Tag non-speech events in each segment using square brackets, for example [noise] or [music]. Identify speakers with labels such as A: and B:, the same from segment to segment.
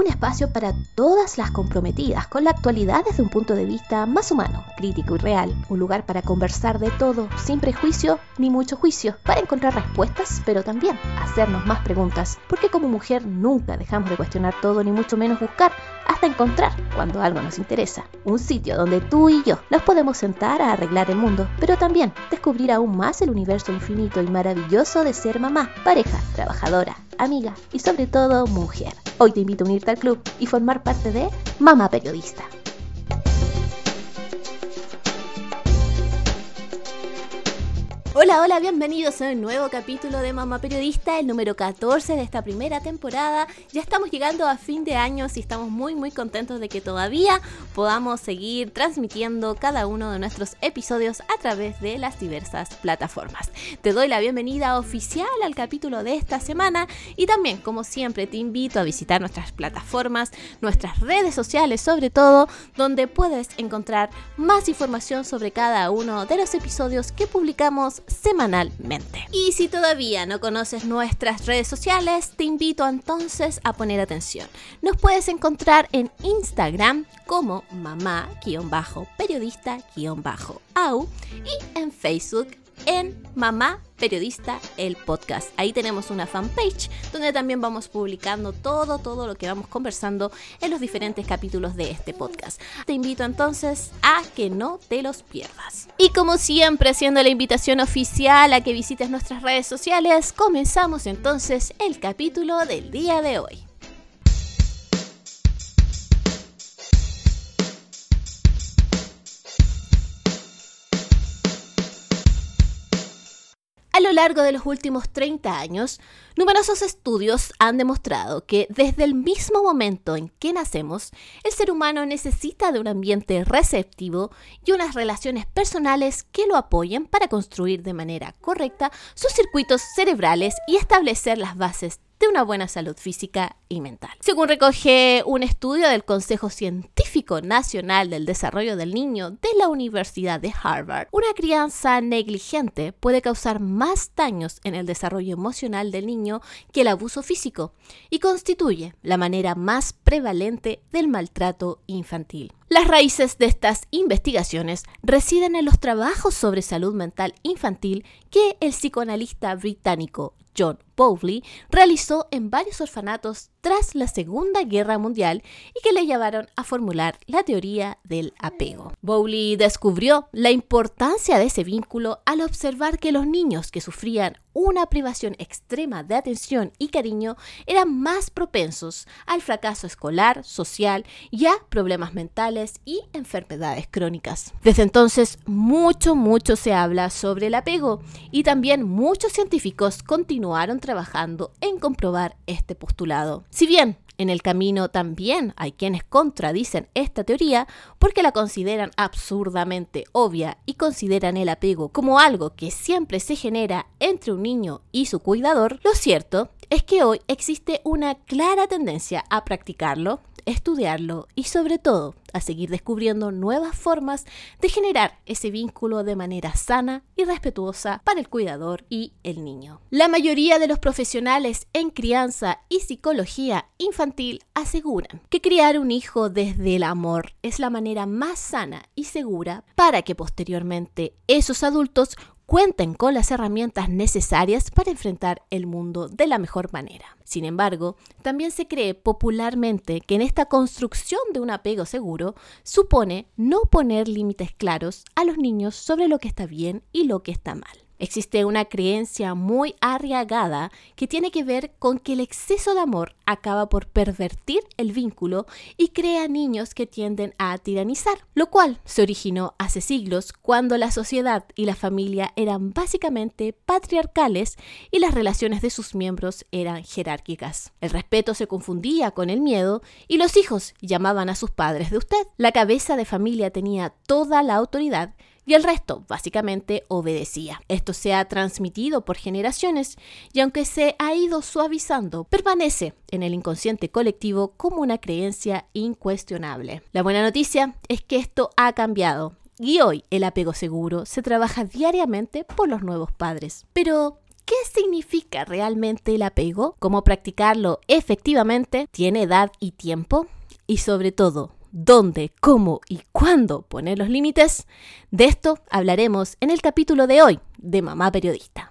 A: un espacio para todas las comprometidas con la actualidad desde un punto de vista más humano, crítico y real, un lugar para conversar de todo, sin prejuicio ni mucho juicio, para encontrar respuestas, pero también hacernos más preguntas, porque como mujer nunca dejamos de cuestionar todo ni mucho menos buscar hasta encontrar cuando algo nos interesa. Un sitio donde tú y yo nos podemos sentar a arreglar el mundo, pero también descubrir aún más el universo infinito y maravilloso de ser mamá, pareja, trabajadora, amiga y sobre todo mujer. Hoy te invito a unirte al club y formar parte de Mamá Periodista. Hola, hola, bienvenidos a un nuevo capítulo de Mamá Periodista, el número 14 de esta primera temporada. Ya estamos llegando a fin de año y estamos muy muy contentos de que todavía podamos seguir transmitiendo cada uno de nuestros episodios a través de las diversas plataformas. Te doy la bienvenida oficial al capítulo de esta semana y también, como siempre, te invito a visitar nuestras plataformas, nuestras redes sociales sobre todo, donde puedes encontrar más información sobre cada uno de los episodios que publicamos semanalmente. Y si todavía no conoces nuestras redes sociales, te invito entonces a poner atención. Nos puedes encontrar en Instagram como mamá-periodista-au y en Facebook en Mamá Periodista el podcast. Ahí tenemos una fanpage donde también vamos publicando todo, todo lo que vamos conversando en los diferentes capítulos de este podcast. Te invito entonces a que no te los pierdas. Y como siempre, haciendo la invitación oficial a que visites nuestras redes sociales, comenzamos entonces el capítulo del día de hoy. Largo de los últimos 30 años, numerosos estudios han demostrado que desde el mismo momento en que nacemos, el ser humano necesita de un ambiente receptivo y unas relaciones personales que lo apoyen para construir de manera correcta sus circuitos cerebrales y establecer las bases de una buena salud física y mental. Según recoge un estudio del Consejo Científico Nacional del Desarrollo del Niño de la Universidad de Harvard, una crianza negligente puede causar más daños en el desarrollo emocional del niño que el abuso físico y constituye la manera más prevalente del maltrato infantil. Las raíces de estas investigaciones residen en los trabajos sobre salud mental infantil que el psicoanalista británico John Bowley realizó en varios orfanatos tras la Segunda Guerra Mundial y que le llevaron a formular la teoría del apego. Bowley descubrió la importancia de ese vínculo al observar que los niños que sufrían una privación extrema de atención y cariño eran más propensos al fracaso escolar, social y a problemas mentales y enfermedades crónicas. Desde entonces, mucho, mucho se habla sobre el apego y también muchos científicos continuaron trabajando en comprobar este postulado. Si bien en el camino también hay quienes contradicen esta teoría porque la consideran absurdamente obvia y consideran el apego como algo que siempre se genera entre un niño y su cuidador, lo cierto es que hoy existe una clara tendencia a practicarlo estudiarlo y sobre todo a seguir descubriendo nuevas formas de generar ese vínculo de manera sana y respetuosa para el cuidador y el niño. La mayoría de los profesionales en crianza y psicología infantil aseguran que criar un hijo desde el amor es la manera más sana y segura para que posteriormente esos adultos cuenten con las herramientas necesarias para enfrentar el mundo de la mejor manera. Sin embargo, también se cree popularmente que en esta construcción de un apego seguro supone no poner límites claros a los niños sobre lo que está bien y lo que está mal. Existe una creencia muy arriesgada que tiene que ver con que el exceso de amor acaba por pervertir el vínculo y crea niños que tienden a tiranizar, lo cual se originó hace siglos cuando la sociedad y la familia eran básicamente patriarcales y las relaciones de sus miembros eran jerárquicas. El respeto se confundía con el miedo y los hijos llamaban a sus padres de usted. La cabeza de familia tenía toda la autoridad y el resto básicamente obedecía. Esto se ha transmitido por generaciones y aunque se ha ido suavizando, permanece en el inconsciente colectivo como una creencia incuestionable. La buena noticia es que esto ha cambiado y hoy el apego seguro se trabaja diariamente por los nuevos padres. Pero, ¿Qué significa realmente el apego? ¿Cómo practicarlo efectivamente? ¿Tiene edad y tiempo? Y sobre todo, dónde, cómo y cuándo poner los límites, de esto hablaremos en el capítulo de hoy de Mamá Periodista.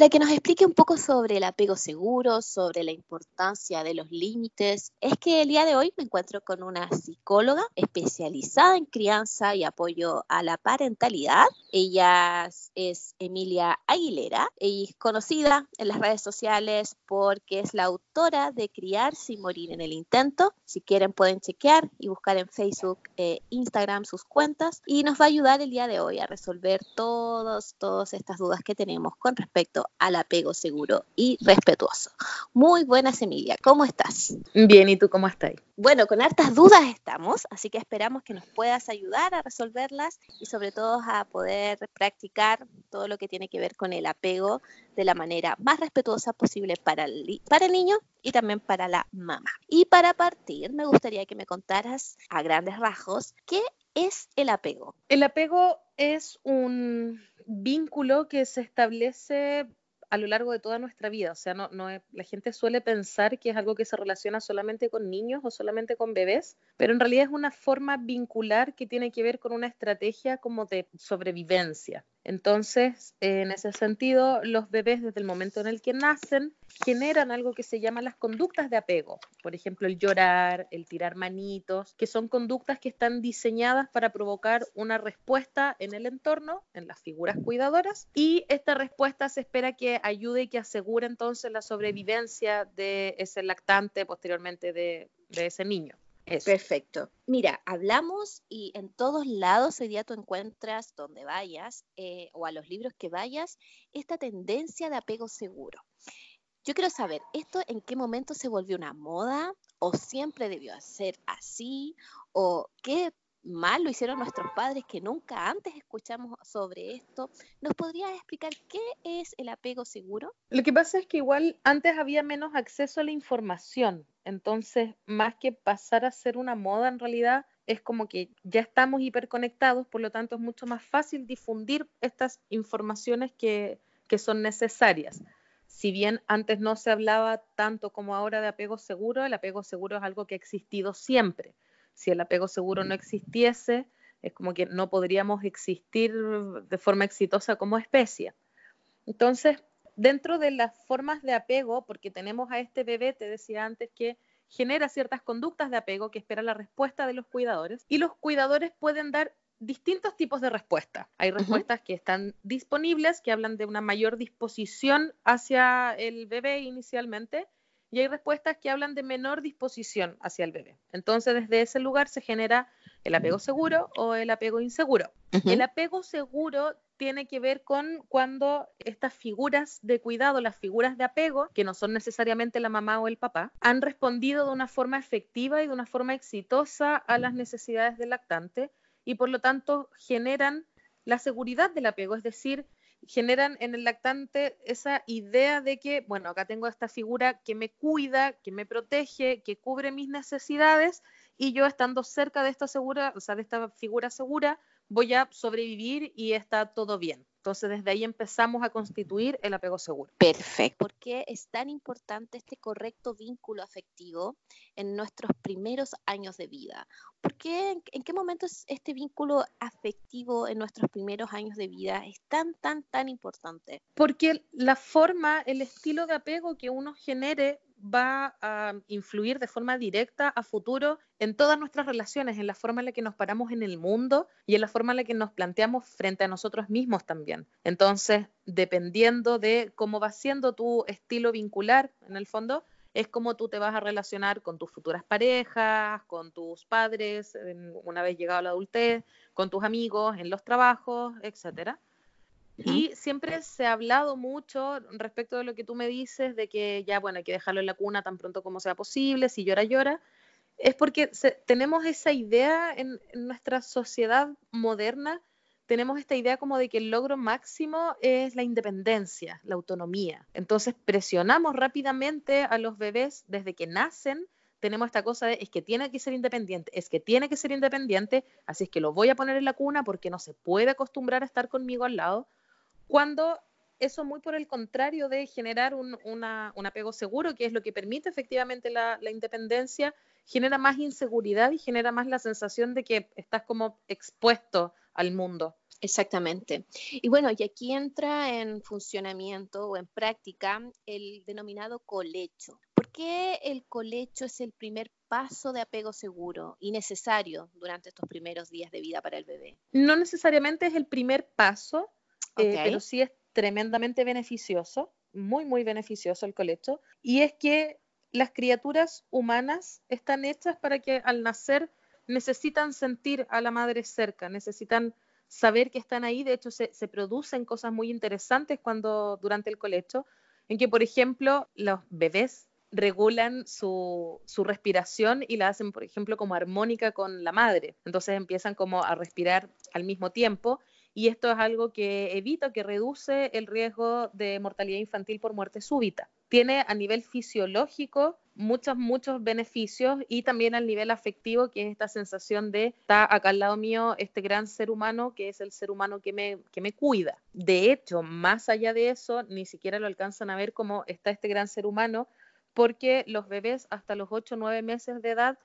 A: Para que nos explique un poco sobre el apego seguro, sobre la importancia de los límites, es que el día de hoy me encuentro con una psicóloga especializada en crianza y apoyo a la parentalidad. Ella es Emilia Aguilera y es conocida en las redes sociales porque es la autora de Criar sin morir en el intento. Si quieren pueden chequear y buscar en Facebook, e Instagram sus cuentas y nos va a ayudar el día de hoy a resolver todos, todas estas dudas que tenemos con respecto al apego seguro y respetuoso. Muy buenas, Emilia, ¿cómo estás?
B: Bien, ¿y tú cómo estás?
A: Bueno, con hartas dudas estamos, así que esperamos que nos puedas ayudar a resolverlas y sobre todo a poder practicar todo lo que tiene que ver con el apego de la manera más respetuosa posible para el, para el niño y también para la mamá. Y para partir, me gustaría que me contaras a grandes rasgos qué es el apego.
B: El apego es un vínculo que se establece a lo largo de toda nuestra vida. O sea, no, no la gente suele pensar que es algo que se relaciona solamente con niños o solamente con bebés, pero en realidad es una forma vincular que tiene que ver con una estrategia como de sobrevivencia. Entonces, en ese sentido, los bebés desde el momento en el que nacen generan algo que se llama las conductas de apego. Por ejemplo, el llorar, el tirar manitos, que son conductas que están diseñadas para provocar una respuesta en el entorno, en las figuras cuidadoras, y esta respuesta se espera que ayude y que asegure entonces la sobrevivencia de ese lactante posteriormente de, ese niño.
A: Perfecto. Mira, hablamos y en todos lados hoy día tú encuentras donde vayas eh, o a los libros que vayas esta tendencia de apego seguro. Yo quiero saber, ¿esto en qué momento se volvió una moda o siempre debió ser así o qué mal lo hicieron nuestros padres que nunca antes escuchamos sobre esto. ¿Nos podrías explicar qué es el apego seguro?
B: Lo que pasa es que igual antes había menos acceso a la información, entonces más que pasar a ser una moda en realidad es como que ya estamos hiperconectados, por lo tanto es mucho más fácil difundir estas informaciones que, que son necesarias. Si bien antes no se hablaba tanto como ahora de apego seguro, el apego seguro es algo que ha existido siempre si el apego seguro no existiese, es como que no podríamos existir de forma exitosa como especie. Entonces, dentro de las formas de apego, porque tenemos a este bebé, te decía antes, que genera ciertas conductas de apego que espera la respuesta de los cuidadores, y los cuidadores pueden dar distintos tipos de respuestas. Hay respuestas que están disponibles, que hablan de una mayor disposición hacia el bebé inicialmente, y hay respuestas que hablan de menor disposición hacia el bebé. Entonces, desde ese lugar se genera el apego seguro o el apego inseguro. El apego seguro tiene que ver con cuando estas figuras de cuidado, las figuras de apego, que no son necesariamente la mamá o el papá, han respondido de una forma efectiva y de una forma exitosa a las necesidades del lactante y por lo tanto generan la seguridad del apego, es decir, generan en el lactante esa idea de que, bueno, acá tengo esta figura que me cuida, que me protege, que cubre mis necesidades y yo estando cerca de esta segura, o sea, de esta figura segura, voy a sobrevivir y está todo bien. Entonces, desde ahí empezamos a constituir el apego seguro.
A: Perfecto. ¿Por qué es tan importante este correcto vínculo afectivo en nuestros primeros años de vida? ¿Por qué, en qué momento este vínculo afectivo en nuestros primeros años de vida es tan, tan, tan importante?
B: Porque la forma, el estilo de apego que uno genere va a influir de forma directa a futuro en todas nuestras relaciones, en la forma en la que nos paramos en el mundo y en la forma en la que nos planteamos frente a nosotros mismos también. Entonces, dependiendo de cómo va siendo tu estilo vincular, en el fondo, es cómo tú te vas a relacionar con tus futuras parejas, con tus padres, una vez llegado a la adultez, con tus amigos, en los trabajos, etcétera. Y siempre se ha hablado mucho respecto de lo que tú me dices, de que ya, bueno, hay que dejarlo en la cuna tan pronto como sea posible, si llora, llora. Es porque tenemos esa idea en, nuestra sociedad moderna, tenemos esta idea como de que el logro máximo es la independencia, la autonomía. Entonces presionamos rápidamente a los bebés desde que nacen tenemos esta cosa de es que tiene que ser independiente, es que tiene que ser independiente, así es que lo voy a poner en la cuna porque no se puede acostumbrar a estar conmigo al lado, cuando eso muy por el contrario de generar un, apego seguro, que es lo que permite efectivamente la, la, independencia, genera más inseguridad y genera más la sensación de que estás como expuesto al mundo.
A: Exactamente. Y bueno, y aquí entra en funcionamiento o en práctica el denominado colecho. ¿Por qué el colecho es el primer paso de apego seguro y necesario durante estos primeros días de vida para el bebé?
B: No necesariamente es el primer paso, eh, pero sí es tremendamente beneficioso, muy, muy beneficioso el colecho. Y es que las criaturas humanas están hechas para que al nacer necesitan sentir a la madre cerca, necesitan saber que están ahí. De hecho, se, producen cosas muy interesantes cuando durante el colecho, en que, por ejemplo, los bebés regulan su, su, respiración y la hacen, por ejemplo, como armónica con la madre. Entonces empiezan como a respirar al mismo tiempo y esto es algo que evita, que reduce el riesgo de mortalidad infantil por muerte súbita. Tiene a nivel fisiológico muchos, muchos beneficios y también al nivel afectivo, que es esta sensación de está acá al lado mío este gran ser humano, que es el ser humano que me, que me cuida. De hecho, más allá de eso, ni siquiera lo alcanzan a ver cómo está este gran ser humano, porque los bebés hasta los 8 o 9 meses de edad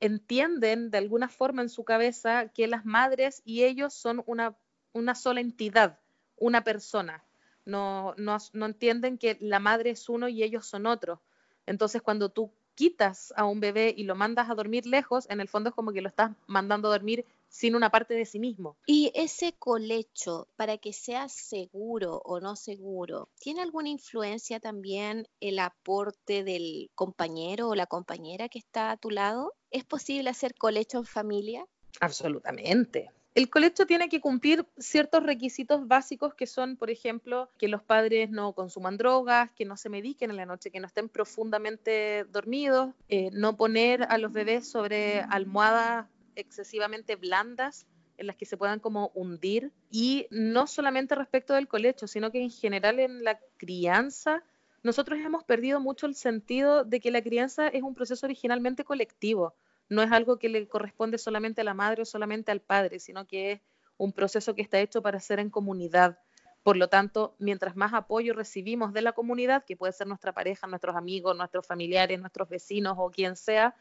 B: entienden de alguna forma en su cabeza que las madres y ellos son una una sola entidad, una persona. No, no, no entienden que la madre es uno y ellos son otro. Entonces, cuando tú quitas a un bebé y lo mandas a dormir lejos, en el fondo es como que lo estás mandando a dormir sin una parte de sí mismo.
A: Y ese colecho, para que sea seguro o no seguro, ¿tiene alguna influencia también el aporte del compañero o la compañera que está a tu lado? ¿Es posible hacer colecho en familia?
B: Absolutamente. El colecho tiene que cumplir ciertos requisitos básicos que son, por ejemplo, que los padres no consuman drogas, que no se mediquen en la noche, que no estén profundamente dormidos, eh, no poner a los bebés sobre almohadas excesivamente blandas en las que se puedan como hundir. Y no solamente respecto del colecho, sino que en general en la crianza nosotros hemos perdido mucho el sentido de que la crianza es un proceso originalmente colectivo no es algo que le corresponde solamente a la madre o solamente al padre, sino que es un proceso que está hecho para ser en comunidad. Por lo tanto, mientras más apoyo recibimos de la comunidad, que puede ser nuestra pareja, nuestros amigos, nuestros familiares, nuestros vecinos o quien sea,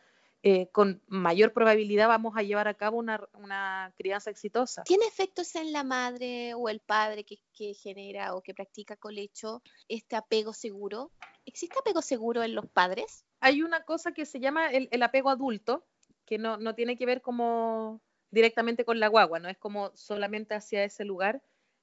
B: eh, con mayor probabilidad vamos a llevar a cabo una, crianza exitosa.
A: ¿Tiene efectos en la madre o el padre que, genera o que practica colecho este apego seguro? ¿Existe apego seguro en los padres?
B: Hay una cosa que se llama el apego adulto, que no, no tiene que ver como directamente con la guagua, no es como solamente hacia ese lugar,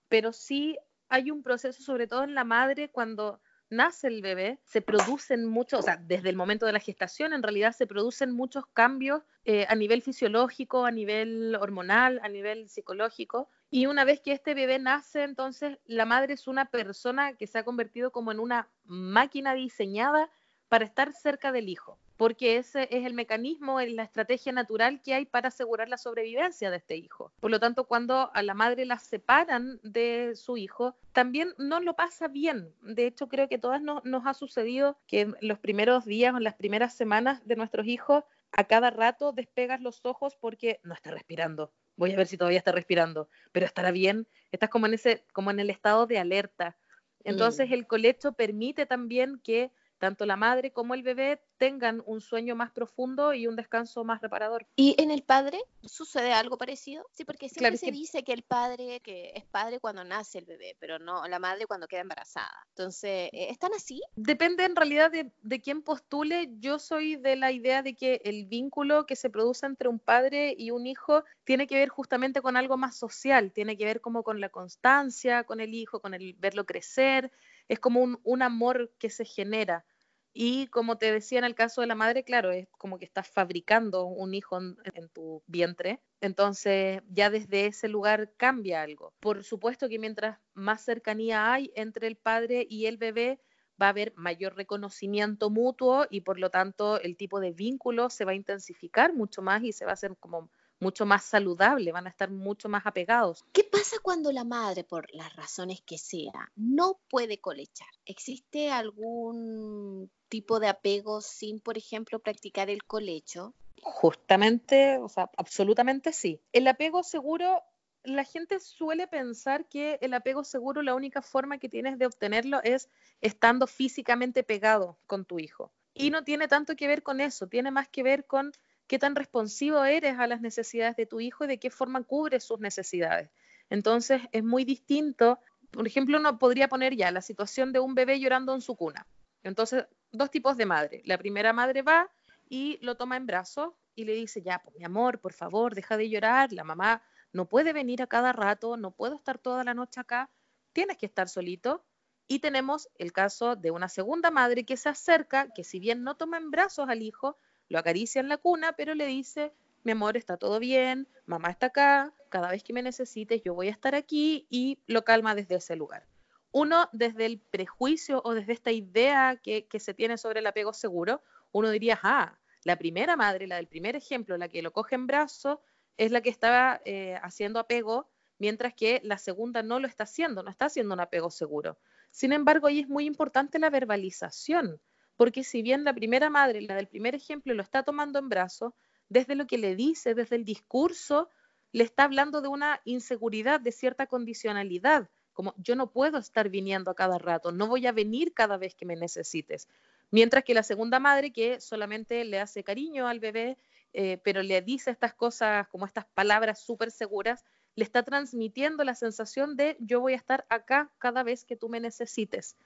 B: pero sí hay un proceso, sobre todo en la madre, cuando nace el bebé, se producen muchos, o sea, desde el momento de la gestación, en realidad se producen muchos cambios eh, a nivel fisiológico, a nivel hormonal, a nivel psicológico. Y una vez que este bebé nace, entonces la madre es una persona que se ha convertido como en una máquina diseñada para estar cerca del hijo porque ese es el mecanismo, la estrategia natural que hay para asegurar la sobrevivencia de este hijo. Por lo tanto, cuando a la madre la separan de su hijo, también no lo pasa bien. De hecho, creo que todas nos, nos ha sucedido que en los primeros días o en las primeras semanas de nuestros hijos, a cada rato despegas los ojos porque no está respirando. Voy a ver si todavía está respirando, pero estará bien. Estás como en ese, como en el estado de alerta. Entonces, mm. el colecho permite también que tanto la madre como el bebé tengan un sueño más profundo y un descanso más reparador.
A: ¿Y en el padre sucede algo parecido? Sí, porque siempre se dice que el padre que es padre cuando nace el bebé, pero no la madre cuando queda embarazada. Entonces, eh, ¿están así?
B: Depende en realidad de, de quién postule. Yo soy de la idea de que el vínculo que se produce entre un padre y un hijo tiene que ver justamente con algo más social, tiene que ver como con la constancia, con el hijo, con el verlo crecer. Es como un, un amor que se genera y como te decía en el caso de la madre, claro, es como que estás fabricando un hijo en, tu vientre. Entonces ya desde ese lugar cambia algo. Por supuesto que mientras más cercanía hay entre el padre y el bebé, va a haber mayor reconocimiento mutuo y por lo tanto el tipo de vínculo se va a intensificar mucho más y se va a hacer como mucho más saludable, van a estar mucho más apegados.
A: ¿Qué pasa cuando la madre, por las razones que sea, no puede colechar? ¿Existe algún tipo de apego sin, por ejemplo, practicar el colecho?
B: Justamente, o sea, absolutamente sí. El apego seguro la gente suele pensar que el apego seguro, la única forma que tienes de obtenerlo es estando físicamente pegado con tu hijo. Y no tiene tanto que ver con eso, tiene más que ver con qué tan responsivo eres a las necesidades de tu hijo y de qué forma cubres sus necesidades. Entonces es muy distinto. Por ejemplo, uno podría poner ya la situación de un bebé llorando en su cuna. Entonces, dos tipos de madre. La primera madre va y lo toma en brazos y le dice, ya, pues mi amor, por favor, deja de llorar. La mamá no puede venir a cada rato, no puedo estar toda la noche acá, tienes que estar solito. Y tenemos el caso de una segunda madre que se acerca, que si bien no toma en brazos al hijo, lo acaricia en la cuna, pero le dice, mi amor, está todo bien, mamá está acá, cada vez que me necesites yo voy a estar aquí y lo calma desde ese lugar. Uno, desde el prejuicio o desde esta idea que, que se tiene sobre el apego seguro, uno diría, ah, la primera madre, la del primer ejemplo, la que lo coge en brazos, es la que estaba eh, haciendo apego, mientras que la segunda no lo está haciendo, no está haciendo un apego seguro. Sin embargo, ahí es muy importante la verbalización, porque si bien la primera madre, la del primer ejemplo, lo está tomando en brazos, desde lo que le dice, desde el discurso, le está hablando de una inseguridad, de cierta condicionalidad, como yo no puedo estar viniendo a cada rato, no voy a venir cada vez que me necesites. Mientras que la segunda madre, que solamente le hace cariño al bebé eh, pero le dice estas cosas, como estas palabras súper seguras, le está transmitiendo la sensación de yo voy a estar acá cada vez que tú me necesites.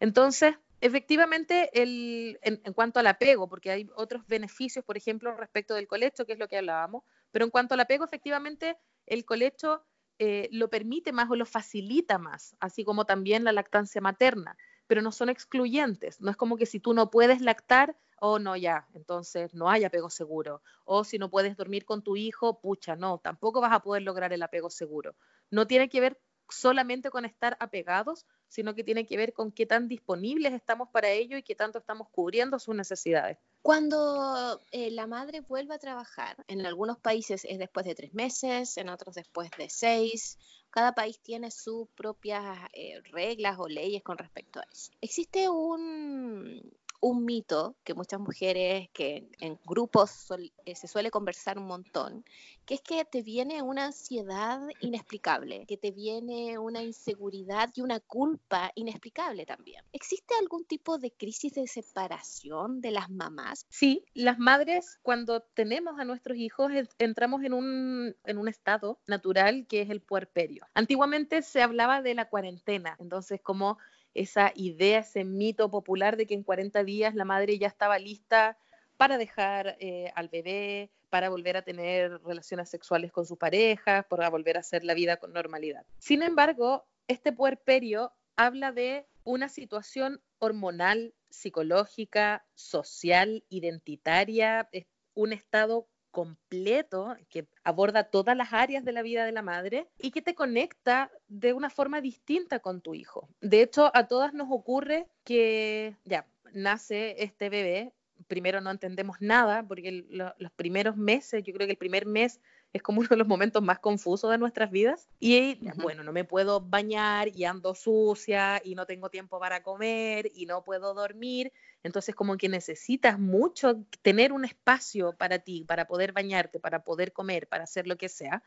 B: Entonces, efectivamente, el, en, cuanto al apego, porque hay otros beneficios, por ejemplo, respecto del colecho, que es lo que hablábamos, pero en cuanto al apego, efectivamente, el colecho eh, lo permite más o lo facilita más, así como también la lactancia materna, pero no son excluyentes. No es como que si tú no puedes lactar, oh no, ya, entonces no hay apego seguro. O si no puedes dormir con tu hijo, pucha, no, tampoco vas a poder lograr el apego seguro. No tiene que ver solamente con estar apegados, sino que tiene que ver con qué tan disponibles estamos para ello y qué tanto estamos cubriendo sus necesidades.
A: Cuando eh, la madre vuelve a trabajar, en algunos países es después de tres meses, en otros después de seis. Cada país tiene sus propias eh, reglas o leyes con respecto a eso. Existe un, un mito que muchas mujeres que en grupos eh, se suele conversar un montón, que es que te viene una ansiedad inexplicable, que te viene una inseguridad y una culpa inexplicable también. ¿Existe algún tipo de crisis de separación de las mamás?
B: Sí, las madres cuando tenemos a nuestros hijos entramos en un, en un estado natural que es el puerperio. Antiguamente se hablaba de la cuarentena, entonces como esa idea, ese mito popular de que en 40 días la madre ya estaba lista para dejar eh, al bebé, para volver a tener relaciones sexuales con su pareja, para volver a hacer la vida con normalidad. Sin embargo, este puerperio habla de una situación hormonal, psicológica, social, identitaria, un estado completo que aborda todas las áreas de la vida de la madre y que te conecta de una forma distinta con tu hijo. De hecho, a todas nos ocurre que ya nace este bebé, primero no entendemos nada porque los primeros meses, yo creo que el primer mes es como uno de los momentos más confusos de nuestras vidas. Y bueno, no me puedo bañar y ando sucia y no tengo tiempo para comer y no puedo dormir. Entonces como que necesitas mucho tener un espacio para ti, para poder bañarte, para poder comer, para hacer lo que sea.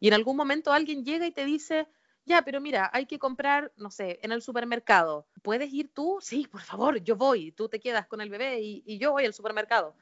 B: Y en algún momento alguien llega y te dice, ya, pero mira, hay que comprar, no sé, en el supermercado. ¿Puedes ir tú? Sí, por favor, yo voy. Tú te quedas con el bebé y, y yo voy al supermercado.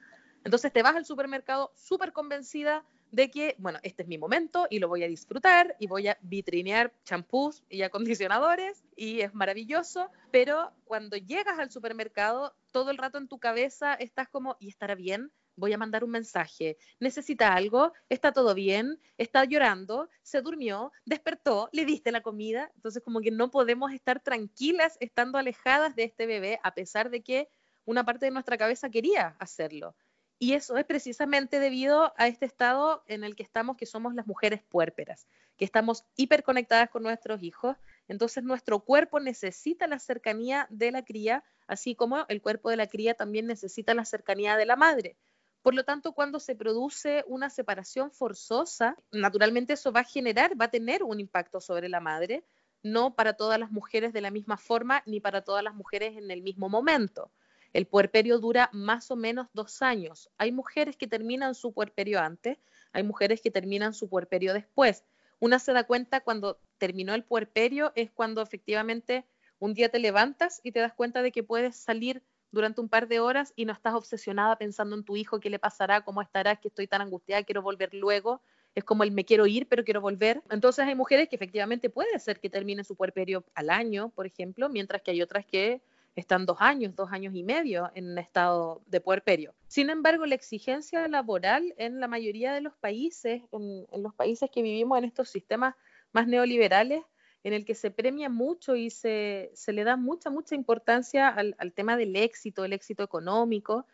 B: Entonces te vas al supermercado súper convencida de que, bueno, este es mi momento y lo voy a disfrutar y voy a vitrinear champús y acondicionadores y es maravilloso, pero cuando llegas al supermercado, todo el rato en tu cabeza estás como, ¿y estará bien? Voy a mandar un mensaje. ¿Necesita algo? ¿Está todo bien? ¿Está llorando? ¿Se durmió? ¿Despertó? ¿Le diste la comida? Entonces como que no podemos estar tranquilas estando alejadas de este bebé a pesar de que una parte de nuestra cabeza quería hacerlo. Y eso es precisamente debido a este estado en el que estamos, que somos las mujeres puérperas, que estamos hiperconectadas con nuestros hijos. Entonces nuestro cuerpo necesita la cercanía de la cría, así como el cuerpo de la cría también necesita la cercanía de la madre. Por lo tanto, cuando se produce una separación forzosa, naturalmente eso va a generar, va a tener un impacto sobre la madre, no para todas las mujeres de la misma forma ni para todas las mujeres en el mismo momento. El puerperio dura más o menos dos años. Hay mujeres que terminan su puerperio antes, hay mujeres que terminan su puerperio después. Una se da cuenta cuando terminó el puerperio es cuando efectivamente un día te levantas y te das cuenta de que puedes salir durante un par de horas y no estás obsesionada pensando en tu hijo, qué le pasará, cómo estará, que estoy tan angustiada, quiero volver luego. Es como el me quiero ir, pero quiero volver. Entonces hay mujeres que efectivamente puede ser que terminen su puerperio al año, por ejemplo, mientras que hay otras que están dos años, dos años y medio en estado de puerperio. Sin embargo, la exigencia laboral en la mayoría de los países, en, en los países que vivimos en estos sistemas más neoliberales, en el que se premia mucho y se, le da mucha, mucha importancia al, tema del éxito, el éxito económico,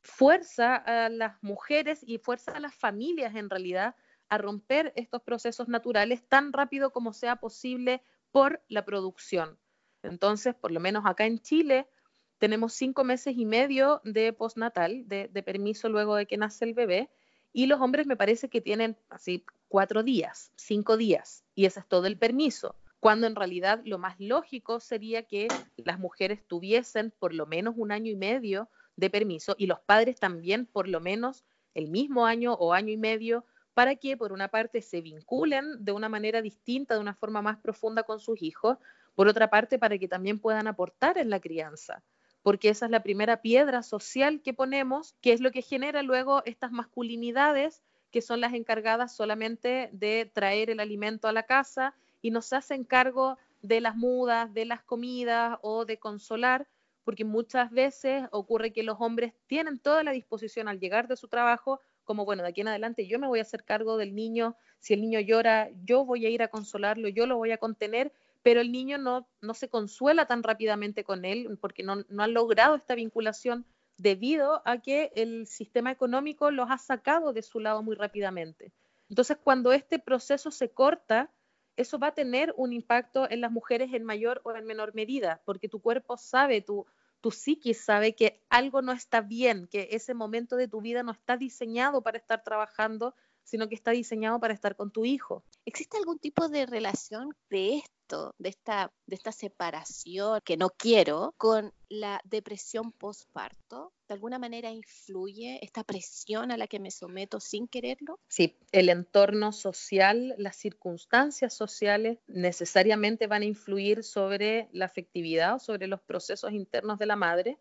B: fuerza a las mujeres y fuerza a las familias en realidad a romper estos procesos naturales tan rápido como sea posible por la producción. Entonces, por lo menos acá en Chile, tenemos cinco meses y medio de postnatal, de, permiso luego de que nace el bebé, y los hombres me parece que tienen así cuatro días, cinco días, y ese es todo el permiso, cuando en realidad lo más lógico sería que las mujeres tuviesen por lo menos un año y medio de permiso y los padres también por lo menos el mismo año o año y medio para que por una parte se vinculen de una manera distinta, de una forma más profunda con sus hijos, por otra parte para que también puedan aportar en la crianza porque esa es la primera piedra social que ponemos, que es lo que genera luego estas masculinidades que son las encargadas solamente de traer el alimento a la casa y no se hacen cargo de las mudas, de las comidas o de consolar, porque muchas veces ocurre que los hombres tienen toda la disposición al llegar de su trabajo, como bueno, de aquí en adelante yo me voy a hacer cargo del niño, si el niño llora, yo voy a ir a consolarlo, yo lo voy a contener, pero el niño no, no se consuela tan rápidamente con él porque no, no han logrado esta vinculación debido a que el sistema económico los ha sacado de su lado muy rápidamente. Entonces, cuando este proceso se corta, eso va a tener un impacto en las mujeres en mayor o en menor medida, porque tu cuerpo sabe, tu, tu psiquis sabe que algo no está bien, que ese momento de tu vida no está diseñado para estar trabajando, sino que está diseñado para estar con tu hijo.
A: ¿Existe algún tipo de relación de esto? de esta, de esta separación que no quiero, con la depresión postparto? ¿De alguna manera influye esta presión a la que me someto sin quererlo?
B: Sí, el entorno social, las circunstancias sociales necesariamente van a influir sobre la afectividad o sobre los procesos internos de la madre,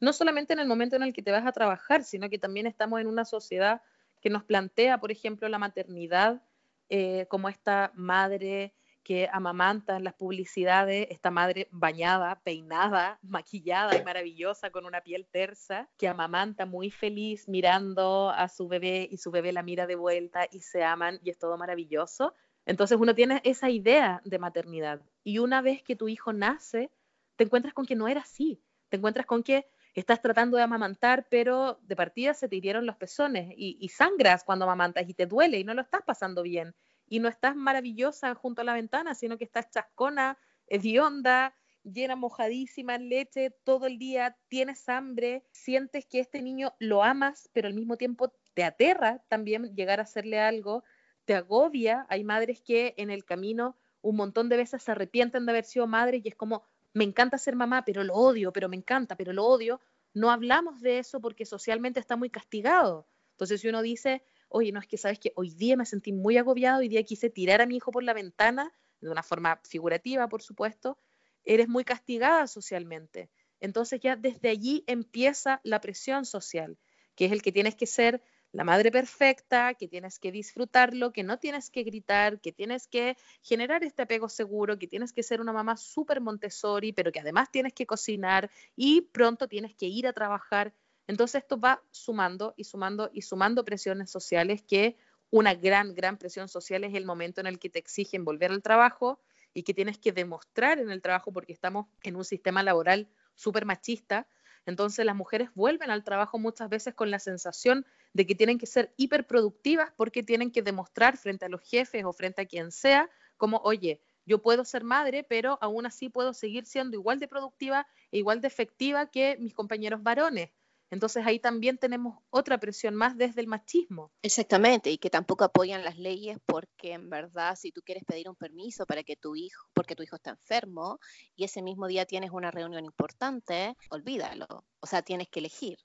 B: no solamente en el momento en el que te vas a trabajar, sino que también estamos en una sociedad que nos plantea, por ejemplo, la maternidad eh, como esta madre que amamanta en las publicidades, esta madre bañada, peinada, maquillada y maravillosa con una piel tersa, que amamanta muy feliz mirando a su bebé y su bebé la mira de vuelta y se aman y es todo maravilloso. Entonces uno tiene esa idea de maternidad y una vez que tu hijo nace, te encuentras con que no era así, te encuentras con que estás tratando de amamantar, pero de partida se te hirieron los pezones y, sangras cuando amamantas y te duele y no lo estás pasando bien y no estás maravillosa junto a la ventana, sino que estás chascona, hedionda, llena mojadísima en leche todo el día, tienes hambre, sientes que este niño lo amas, pero al mismo tiempo te aterra también llegar a hacerle algo, te agobia. Hay madres que en el camino un montón de veces se arrepienten de haber sido madres y es como, me encanta ser mamá, pero lo odio, pero me encanta, pero lo odio. No hablamos de eso porque socialmente está muy castigado. Entonces, si uno dice, oye, no es que sabes que hoy día me sentí muy agobiado, hoy día quise tirar a mi hijo por la ventana, de una forma figurativa, por supuesto, eres muy castigada socialmente. Entonces ya desde allí empieza la presión social, que es el que tienes que ser la madre perfecta, que tienes que disfrutarlo, que no tienes que gritar, que tienes que generar este apego seguro, que tienes que ser una mamá súper Montessori, pero que además tienes que cocinar y pronto tienes que ir a trabajar. Entonces esto va sumando y sumando y sumando presiones sociales que una gran, gran presión social es el momento en el que te exigen volver al trabajo y que tienes que demostrar en el trabajo porque estamos en un sistema laboral súper machista. Entonces las mujeres vuelven al trabajo muchas veces con la sensación de que tienen que ser hiperproductivas porque tienen que demostrar frente a los jefes o frente a quien sea como, oye, yo puedo ser madre, pero aún así puedo seguir siendo igual de productiva e igual de efectiva que mis compañeros varones. Entonces ahí también tenemos otra presión más desde el machismo.
A: Exactamente, y que tampoco apoyan las leyes porque en verdad si tú quieres pedir un permiso para que tu hijo, porque tu hijo está enfermo y ese mismo día tienes una reunión importante, olvídalo. O sea, tienes que elegir.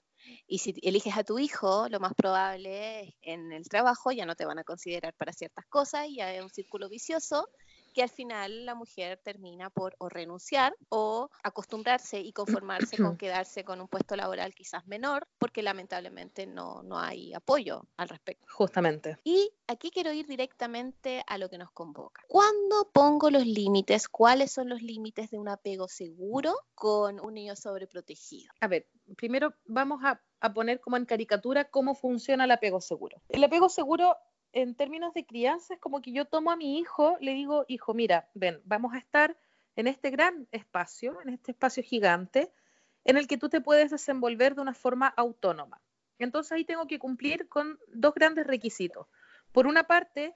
A: Y si eliges a tu hijo, lo más probable es en el trabajo ya no te van a considerar para ciertas cosas y es un círculo vicioso que al final la mujer termina por o renunciar o acostumbrarse y conformarse con [clears throat] quedarse con un puesto laboral quizás menor, porque lamentablemente no, no hay apoyo al respecto.
B: Justamente.
A: Y aquí quiero ir directamente a lo que nos convoca. ¿Cuándo pongo los límites? ¿Cuáles son los límites de un apego seguro con un niño sobreprotegido?
B: A ver, primero vamos a, a poner como en caricatura cómo funciona el apego seguro. El apego seguro en términos de crianza es como que yo tomo a mi hijo, le digo, hijo, mira, ven, vamos a estar en este gran espacio, en este espacio gigante, en el que tú te puedes desenvolver de una forma autónoma. Entonces ahí tengo que cumplir con dos grandes requisitos. Por una parte,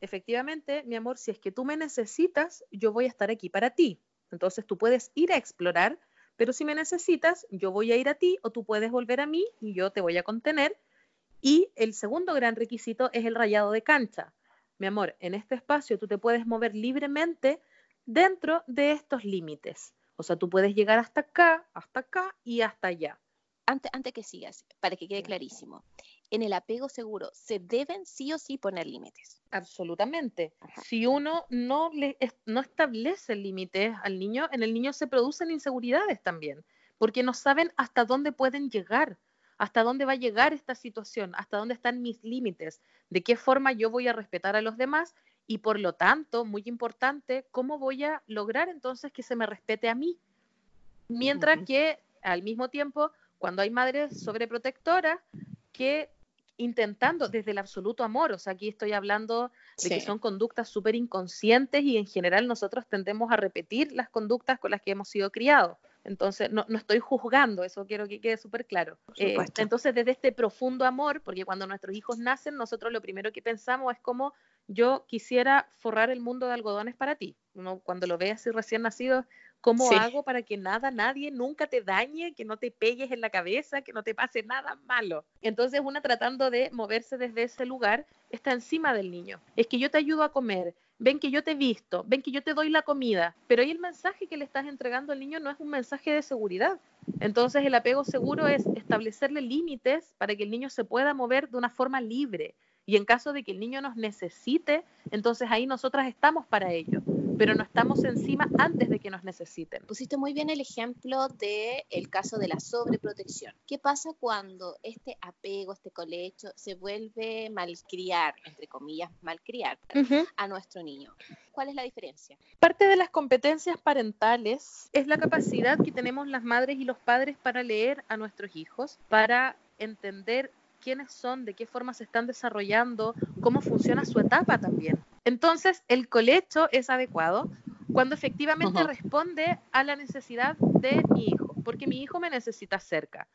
B: efectivamente, mi amor, si es que tú me necesitas, yo voy a estar aquí para ti. Entonces tú puedes ir a explorar, pero si me necesitas, yo voy a ir a ti o tú puedes volver a mí y yo te voy a contener y el segundo gran requisito es el rayado de cancha. Mi amor, en este espacio tú te puedes mover libremente dentro de estos límites. O sea, tú puedes llegar hasta acá, hasta acá y hasta allá.
A: Antes, antes que sigas, para que quede clarísimo, en el apego seguro se deben sí o sí poner límites.
B: Absolutamente. Si uno no, le, no establece límites al niño, en el niño se producen inseguridades también, porque no saben hasta dónde pueden llegar hasta dónde va a llegar esta situación, hasta dónde están mis límites, de qué forma yo voy a respetar a los demás y por lo tanto, muy importante, cómo voy a lograr entonces que se me respete a mí. Mientras que al mismo tiempo, cuando hay madres sobreprotectoras que intentando desde el absoluto amor, o sea, aquí estoy hablando de que son conductas súper inconscientes y en general nosotros tendemos a repetir las conductas con las que hemos sido criados. Entonces, no, no, estoy juzgando, eso quiero que quede súper claro. Eh, entonces, desde este profundo amor, porque cuando nuestros hijos nacen, nosotros lo primero que pensamos es como yo quisiera forrar el mundo de algodones para ti. Uno, cuando lo ve así recién nacido, ¿cómo hago para que nada, nadie nunca te dañe, que no te pegues en la cabeza, que no te pase nada malo? Entonces, una tratando de moverse desde ese lugar, está encima del niño. Es que yo te ayudo a comer, ven que yo te visto, ven que yo te doy la comida, pero ahí el mensaje que le estás entregando al niño no es un mensaje de seguridad. Entonces el apego seguro es establecerle límites para que el niño se pueda mover de una forma libre. Y en caso de que el niño nos necesite, entonces ahí nosotras estamos para ello pero no estamos encima antes de que nos necesiten.
A: Pusiste muy bien el ejemplo del el caso de la sobreprotección. ¿Qué pasa cuando este apego, este colecho, se vuelve malcriar, entre comillas, malcriar a nuestro niño? ¿Cuál es la diferencia?
B: Parte de las competencias parentales es la capacidad que tenemos las madres y los padres para leer a nuestros hijos, para entender quiénes son, de qué forma se están desarrollando, cómo funciona su etapa también. Entonces, el colecho es adecuado cuando efectivamente responde a la necesidad de mi hijo, porque mi hijo me necesita cerca.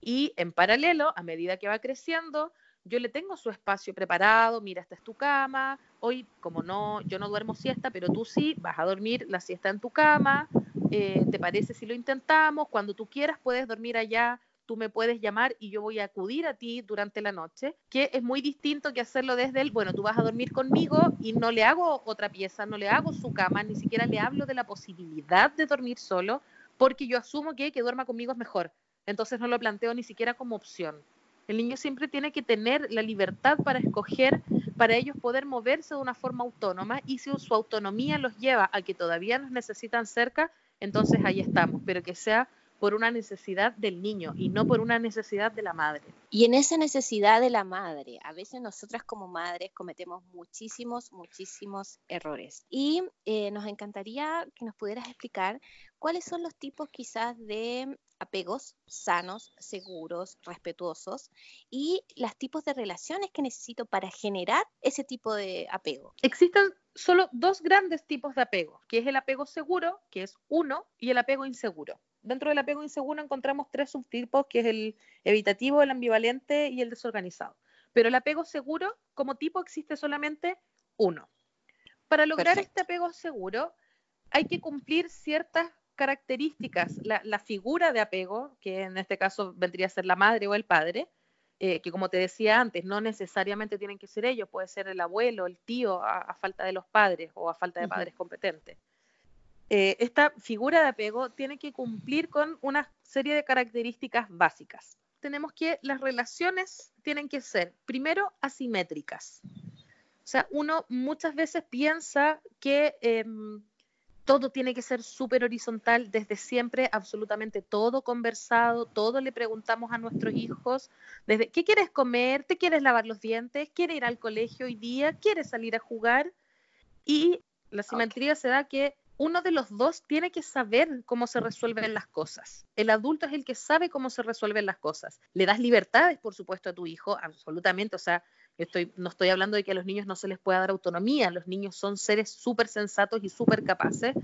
B: Y en paralelo, a medida que va creciendo, yo le tengo su espacio preparado, mira, esta es tu cama, hoy como no, yo no duermo siesta, pero tú sí, vas a dormir la siesta en tu cama, eh, ¿te parece si lo intentamos? Cuando tú quieras puedes dormir allá tú me puedes llamar y yo voy a acudir a ti durante la noche, que es muy distinto que hacerlo desde el, bueno, tú vas a dormir conmigo y no le hago otra pieza, no le hago su cama, ni siquiera le hablo de la posibilidad de dormir solo, porque yo asumo que que duerma conmigo es mejor. Entonces no lo planteo ni siquiera como opción. El niño siempre tiene que tener la libertad para escoger, para ellos poder moverse de una forma autónoma y si su autonomía los lleva a que todavía nos necesitan cerca, entonces ahí estamos, pero que sea por una necesidad del niño y no por una necesidad de la madre.
A: Y en esa necesidad de la madre, a veces nosotras como madres cometemos muchísimos, muchísimos errores. Y eh, nos encantaría que nos pudieras explicar cuáles son los tipos quizás de apegos sanos, seguros, respetuosos y los tipos de relaciones que necesito para generar ese tipo de apego.
B: Existen solo dos grandes tipos de apego, que es el apego seguro, que es uno, y el apego inseguro dentro del apego inseguro encontramos tres subtipos, que es el evitativo, el ambivalente y el desorganizado. Pero el apego seguro como tipo existe solamente uno. Para lograr este apego seguro hay que cumplir ciertas características, la, figura de apego, que en este caso vendría a ser la madre o el padre, eh, que como te decía antes, no necesariamente tienen que ser ellos, puede ser el abuelo, el tío, a, falta de los padres o a falta de padres competentes. Eh, esta figura de apego tiene que cumplir con una serie de características básicas. Tenemos que las relaciones tienen que ser, primero, asimétricas. O sea, uno muchas veces piensa que em, todo tiene que ser súper horizontal desde siempre, absolutamente todo conversado, todo le preguntamos a nuestros hijos, desde ¿qué quieres comer? ¿Te quieres lavar los dientes? ¿Quieres ir al colegio hoy día? ¿Quieres salir a jugar? Y la simetría se da que uno de los dos tiene que saber cómo se resuelven las cosas. El adulto es el que sabe cómo se resuelven las cosas. Le das libertades, por supuesto, a tu hijo, absolutamente. O sea, estoy, no estoy hablando de que a los niños no se les pueda dar autonomía. Los niños son seres súper sensatos y súper capaces.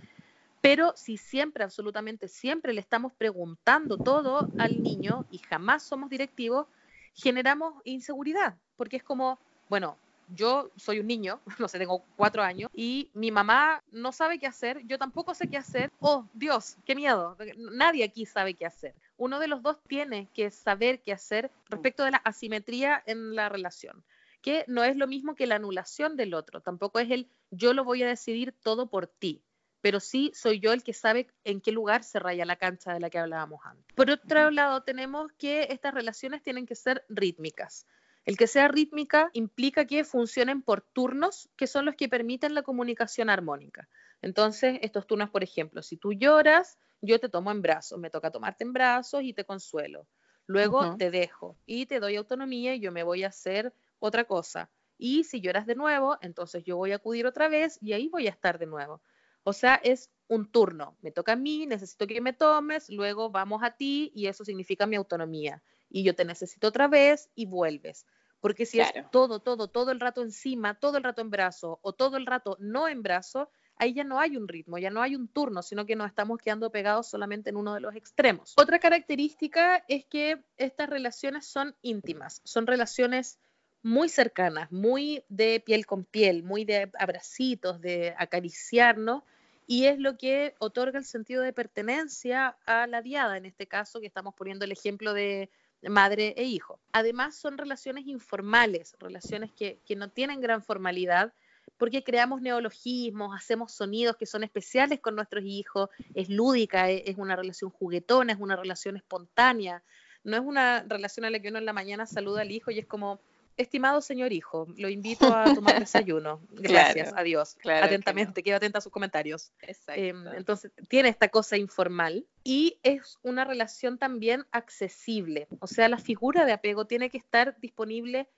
B: Pero si siempre, absolutamente siempre, le estamos preguntando todo al niño y jamás somos directivos, generamos inseguridad, porque es como, bueno, yo soy un niño, [laughs] no sé, tengo cuatro años, y mi mamá no sabe qué hacer, yo tampoco sé qué hacer. Oh, Dios, qué miedo. Nadie aquí sabe qué hacer. Uno de los dos tiene que saber qué hacer respecto de la asimetría en la relación, que no es lo mismo que la anulación del otro, tampoco es el yo lo voy a decidir todo por ti pero sí soy yo el que sabe en qué lugar se raya la cancha de la que hablábamos antes. Por otro lado, tenemos que estas relaciones tienen que ser rítmicas. El que sea rítmica implica que funcionen por turnos, que son los que permiten la comunicación armónica. Entonces, estos turnos, por ejemplo, si tú lloras, yo te tomo en brazos, me toca tomarte en brazos y te consuelo. Luego te dejo y te doy autonomía y yo me voy a hacer otra cosa. Y si lloras de nuevo, entonces yo voy a acudir otra vez y ahí voy a estar de nuevo. O sea, es un turno. Me toca a mí, necesito que me tomes, luego vamos a ti y eso significa mi autonomía y yo te necesito otra vez y vuelves. Porque si es todo, todo, todo el rato encima, todo el rato en brazo o todo el rato no en brazo, ahí ya no hay un ritmo, ya no hay un turno, sino que nos estamos quedando pegados solamente en uno de los extremos. Otra característica es que estas relaciones son íntimas, son relaciones muy cercanas, muy de piel con piel, muy de abracitos, de acariciarnos, y es lo que otorga el sentido de pertenencia a la diada, en este caso que estamos poniendo el ejemplo de madre e hijo. Además, son relaciones informales, relaciones que, no tienen gran formalidad, porque creamos neologismos, hacemos sonidos que son especiales con nuestros hijos, es lúdica, es, una relación juguetona, es una relación espontánea, no es una relación a la que uno en la mañana saluda al hijo y es como, estimado señor hijo, lo invito a tomar [laughs] desayuno. Gracias, adiós. Atentamente, quedo atenta a sus comentarios. Em, entonces, tiene esta cosa informal y es una relación también accesible. O sea, la figura de apego tiene que estar disponible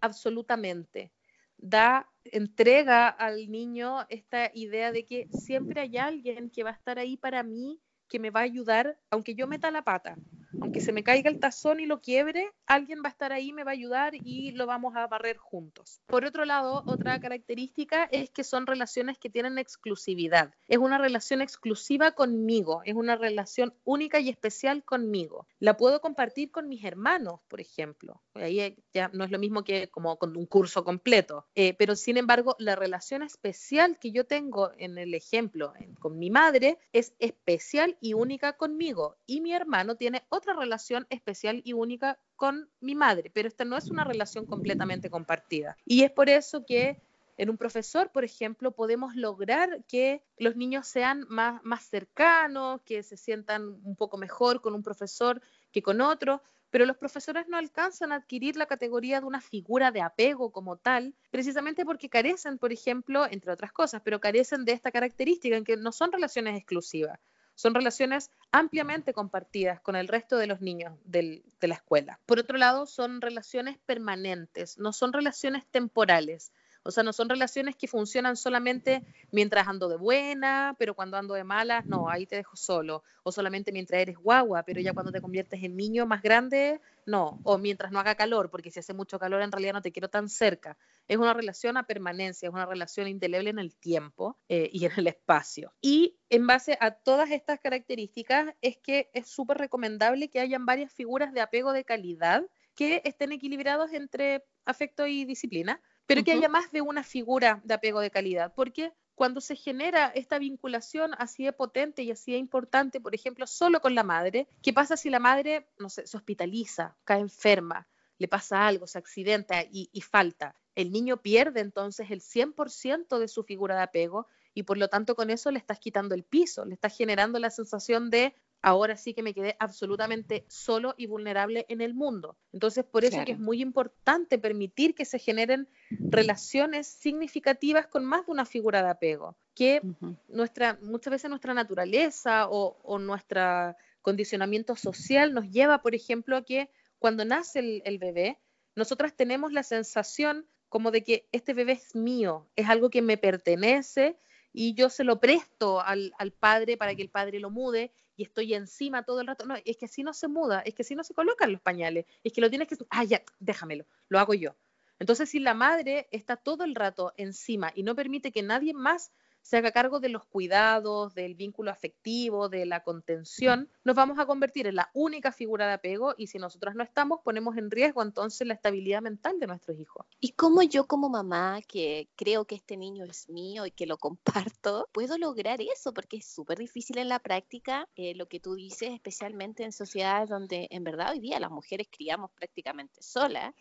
B: absolutamente. Da, entrega al niño esta idea de que siempre hay alguien que va a estar ahí para mí, que me va a ayudar, aunque yo meta la pata aunque se me caiga el tazón y lo quiebre, alguien va a estar ahí, me va a ayudar y lo vamos a barrer juntos. Por otro lado, otra característica es que son relaciones que tienen exclusividad. Es una relación exclusiva conmigo, es una relación única y especial conmigo. La puedo compartir con mis hermanos, por ejemplo. Ahí ya no es lo mismo que como con un curso completo, eh, pero sin embargo, la relación especial que yo tengo en el ejemplo con mi madre es especial y única conmigo y mi hermano tiene otra relación especial y única con mi madre, pero esta no es una relación completamente compartida. Y es por eso que en un profesor, por ejemplo, podemos lograr que los niños sean más, más cercanos, que se sientan un poco mejor con un profesor que con otro, pero los profesores no alcanzan a adquirir la categoría de una figura de apego como tal, precisamente porque carecen, por ejemplo, entre otras cosas, pero carecen de esta característica en que no son relaciones exclusivas, son relaciones ampliamente compartidas con el resto de los niños de la escuela. Por otro lado, son relaciones permanentes, no son relaciones temporales. O sea, no son relaciones que funcionan solamente mientras ando de buena, pero cuando ando de mala, no, ahí te dejo solo. O solamente mientras eres guagua, pero ya cuando te conviertes en niño más grande, no. O mientras no haga calor, porque si hace mucho calor en realidad no te quiero tan cerca. Es una relación a permanencia, es una relación indeleble en el tiempo eh, y en el espacio. Y en base a todas estas características es que es súper recomendable que hayan varias figuras de apego de calidad que estén equilibrados entre afecto y disciplina pero que haya más de una figura de apego de calidad, porque cuando se genera esta vinculación así de potente y así de importante, por ejemplo, solo con la madre, ¿qué pasa si la madre, no sé, se hospitaliza, cae enferma, le pasa algo, se accidenta y, y falta? El niño pierde entonces el 100% de su figura de apego y por lo tanto con eso le estás quitando el piso, le estás generando la sensación de ahora sí que me quedé absolutamente solo y vulnerable en el mundo. Entonces, por eso que es muy importante permitir que se generen relaciones significativas con más de una figura de apego, que nuestra, muchas veces nuestra naturaleza o, o nuestro condicionamiento social nos lleva, por ejemplo, a que cuando nace el, el bebé, nosotras tenemos la sensación como de que este bebé es mío, es algo que me pertenece y yo se lo presto al, al, padre para que el padre lo mude y estoy encima todo el rato. No, es que así no se muda, es que así no se colocan los pañales, es que lo tienes que... Ah, ya, déjamelo, lo hago yo. Entonces, si la madre está todo el rato encima y no permite que nadie más se haga cargo de los cuidados, del vínculo afectivo, de la contención, nos vamos a convertir en la única figura de apego y si nosotras no estamos, ponemos en riesgo entonces la estabilidad mental de nuestros hijos.
A: ¿Y cómo yo como mamá, que creo que este niño es mío y que lo comparto, puedo lograr eso? Porque es súper difícil en la práctica eh, lo que tú dices, especialmente en sociedades donde en verdad hoy día las mujeres criamos prácticamente solas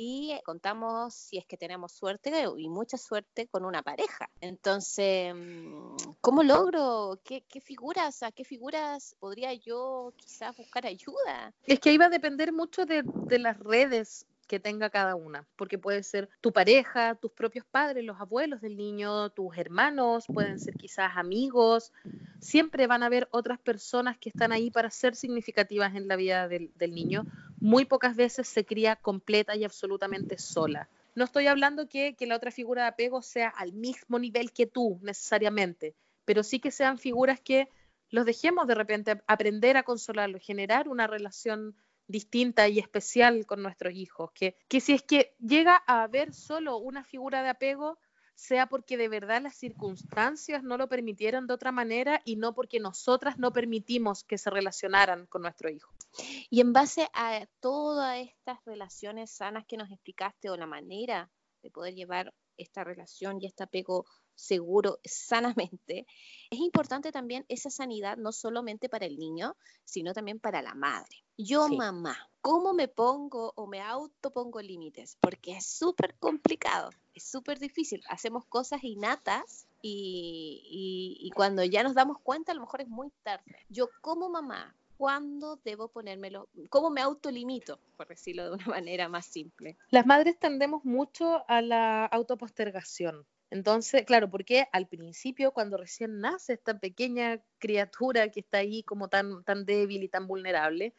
A: y contamos, si es que tenemos suerte y mucha suerte, con una pareja. Entonces, mm, ¿cómo logro? ¿Qué, figuras, a qué figuras podría yo quizás buscar ayuda?
B: Es que va a depender mucho de, de las redes que tenga cada una, porque puede ser tu pareja, tus propios padres, los abuelos del niño, tus hermanos, pueden ser quizás amigos, siempre van a haber otras personas que están ahí para ser significativas en la vida del, niño. Muy pocas veces se cría completa y absolutamente sola. No estoy hablando que, que la otra figura de apego sea al mismo nivel que tú necesariamente, pero sí que sean figuras que los dejemos de repente aprender a consolarlos, generar una relación distinta y especial con nuestros hijos, que, que si es que llega a haber solo una figura de apego, sea porque de verdad las circunstancias no lo permitieron de otra manera y no porque nosotras no permitimos que se relacionaran con nuestro hijo.
A: Y en base a todas estas relaciones sanas que nos explicaste o la manera de poder llevar esta relación y este apego seguro, sanamente, es importante también esa sanidad no solamente para el niño, sino también para la madre. Yo, mamá, ¿cómo me pongo o me autopongo límites? Porque es súper complicado, es súper difícil. Hacemos cosas innatas y, y, cuando ya nos damos cuenta, a lo mejor es muy tarde. Yo como mamá, ¿cuándo debo ponérmelo? ¿Cómo me autolimito, por decirlo de una [laughs] manera más simple?
B: Las madres tendemos mucho a la autopostergación. Entonces, claro, porque al principio, cuando recién nace esta pequeña criatura que está ahí como tan, tan débil y tan vulnerable,